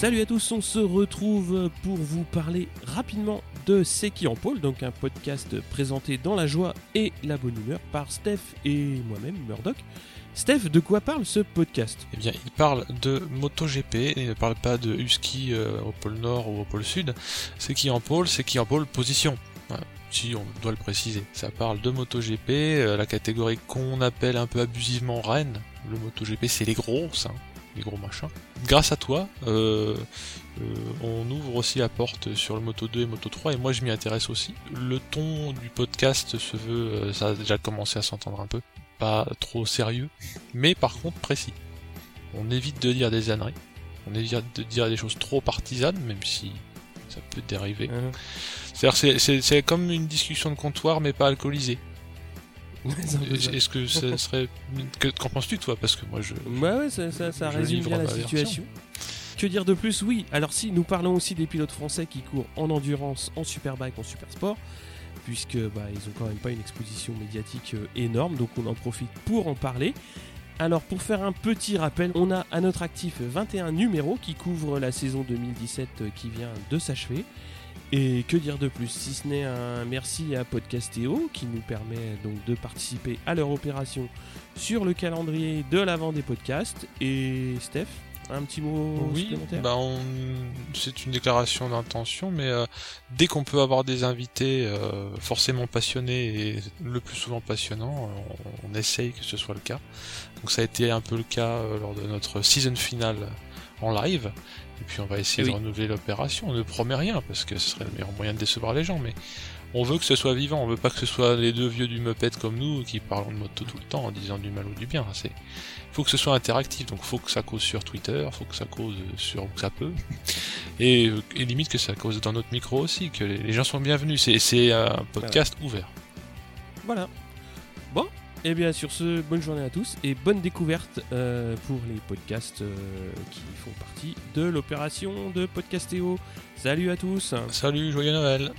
Salut à tous, on se retrouve pour vous parler rapidement de C'est qui en pôle, donc un podcast présenté dans la joie et la bonne humeur par Steph et moi-même, Murdoch. Steph, de quoi parle ce podcast? Eh bien, il parle de MotoGP, il ne parle pas de Husky euh, au pôle Nord ou au pôle Sud. C'est qui en pôle, c'est qui en pôle position. Si on doit le préciser. Ça parle de MotoGP, euh, la catégorie qu'on appelle un peu abusivement Rennes. Le MotoGP, c'est les grosses, hein, les gros machins. Grâce à toi, euh, euh, on ouvre aussi la porte sur le Moto 2 et Moto 3, et moi je m'y intéresse aussi. Le ton du podcast se veut, euh, ça a déjà commencé à s'entendre un peu, pas trop sérieux, mais par contre précis. On évite de dire des âneries, on évite de dire des choses trop partisanes, même si ça peut dériver. C'est-à-dire c'est comme une discussion de comptoir, mais pas alcoolisée. Est-ce que ça serait... que- Qu'en penses-tu toi? Parce que moi je... Ouais, ouais, ça, ça- ça Je résume livre bien la situation. Que dire de plus? Oui, alors si, nous parlons aussi des pilotes français qui courent en endurance, en superbike, en supersport, puisque bah, ils ont quand même pas une exposition médiatique euh, énorme, donc on en profite pour en parler. Alors pour faire un petit rappel, on a à notre actif 21 numéros qui couvrent la saison 2017 euh, qui vient de s'achever. Et que dire de plus si ce n'est un merci à Podcastéo qui nous permet donc de participer à leur opération sur le calendrier de l'avant des podcasts. Et Steph, un petit mot Oui, supplémentaire bah on... c'est une déclaration d'intention, mais euh, dès qu'on peut avoir des invités euh, forcément passionnés et le plus souvent passionnants, euh, on, on essaye que ce soit le cas. Donc ça a été un peu le cas euh, lors de notre season finale en live. Et puis on va essayer Oui. de renouveler l'opération. On ne promet rien parce que ce serait le meilleur moyen de décevoir les gens, mais on veut que ce soit vivant. On veut pas que ce soit les deux vieux du Muppet comme nous qui parlons de moto tout le temps en disant du mal ou du bien. C'est faut que ce soit interactif, donc faut que ça cause sur Twitter, faut que ça cause sur où ça peut, et, et limite que ça cause dans notre micro aussi, que les, les gens sont bienvenus. C'est, c'est un podcast ouvert. Voilà. Et bien sur ce, bonne journée à tous et bonne découverte euh, pour les podcasts euh, qui font partie de l'opération de Podcastéo. Salut à tous Salut, joyeux Noël